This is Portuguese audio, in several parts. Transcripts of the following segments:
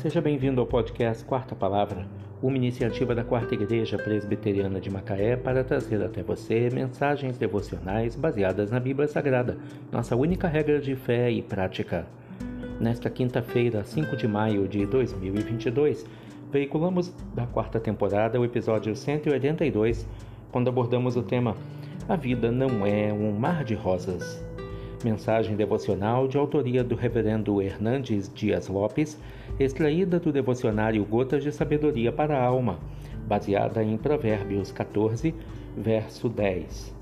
Seja bem-vindo ao podcast Quarta Palavra, uma iniciativa da Quarta Igreja Presbiteriana de Macaé para trazer até você mensagens devocionais baseadas na Bíblia Sagrada, nossa única regra de fé e prática. Nesta quinta-feira, 5 de maio de 2022, veiculamos da quarta temporada o episódio 182, quando abordamos o tema A Vida Não É um Mar de Rosas. Mensagem devocional de autoria do Reverendo Hernandes Dias Lopes, extraída do devocionário Gotas de Sabedoria para a Alma, baseada em Provérbios 14, verso 10.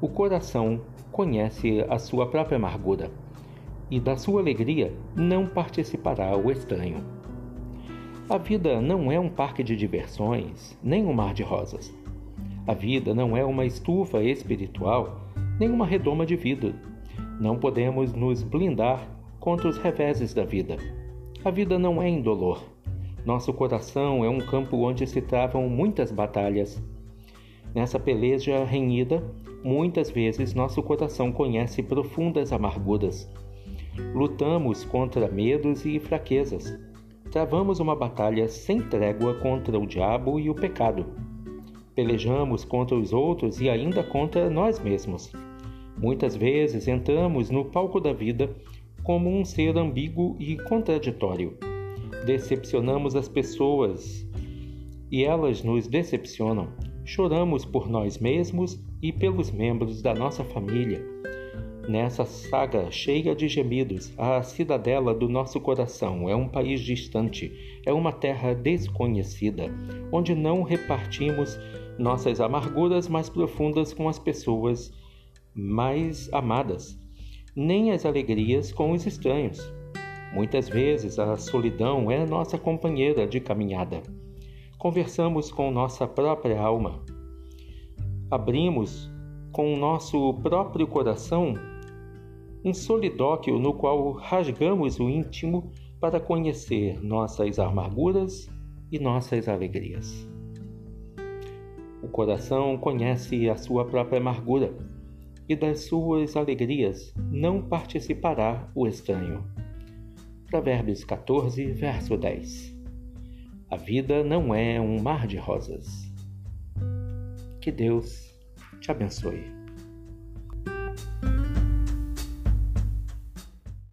O coração conhece a sua própria amargura, e da sua alegria não participará o estranho. A vida não é um parque de diversões, nem um mar de rosas. A vida não é uma estufa espiritual nem uma redoma de vidro. Não podemos nos blindar contra os reveses da vida. A vida não é indolor. Nosso coração é um campo onde se travam muitas batalhas. Nessa peleja renhida, muitas vezes nosso coração conhece profundas amarguras. Lutamos contra medos e fraquezas. Travamos uma batalha sem trégua contra o diabo e o pecado. Pelejamos contra os outros e ainda contra nós mesmos. Muitas vezes entramos no palco da vida como um ser ambíguo e contraditório. Decepcionamos as pessoas e elas nos decepcionam. Choramos por nós mesmos e pelos membros da nossa família. Nessa saga cheia de gemidos, a cidadela do nosso coração é um país distante, é uma terra desconhecida, onde não repartimos nossas amarguras mais profundas com as pessoas mais amadas, nem as alegrias com os estranhos. Muitas vezes a solidão é nossa companheira de caminhada. Conversamos com nossa própria alma. Abrimos com o nosso próprio coração um solidóquio no qual rasgamos o íntimo para conhecer nossas amarguras e nossas alegrias. O coração conhece a sua própria amargura e das suas alegrias não participará o estranho. Provérbios 14, verso 10. A vida não é um mar de rosas. Que Deus te abençoe.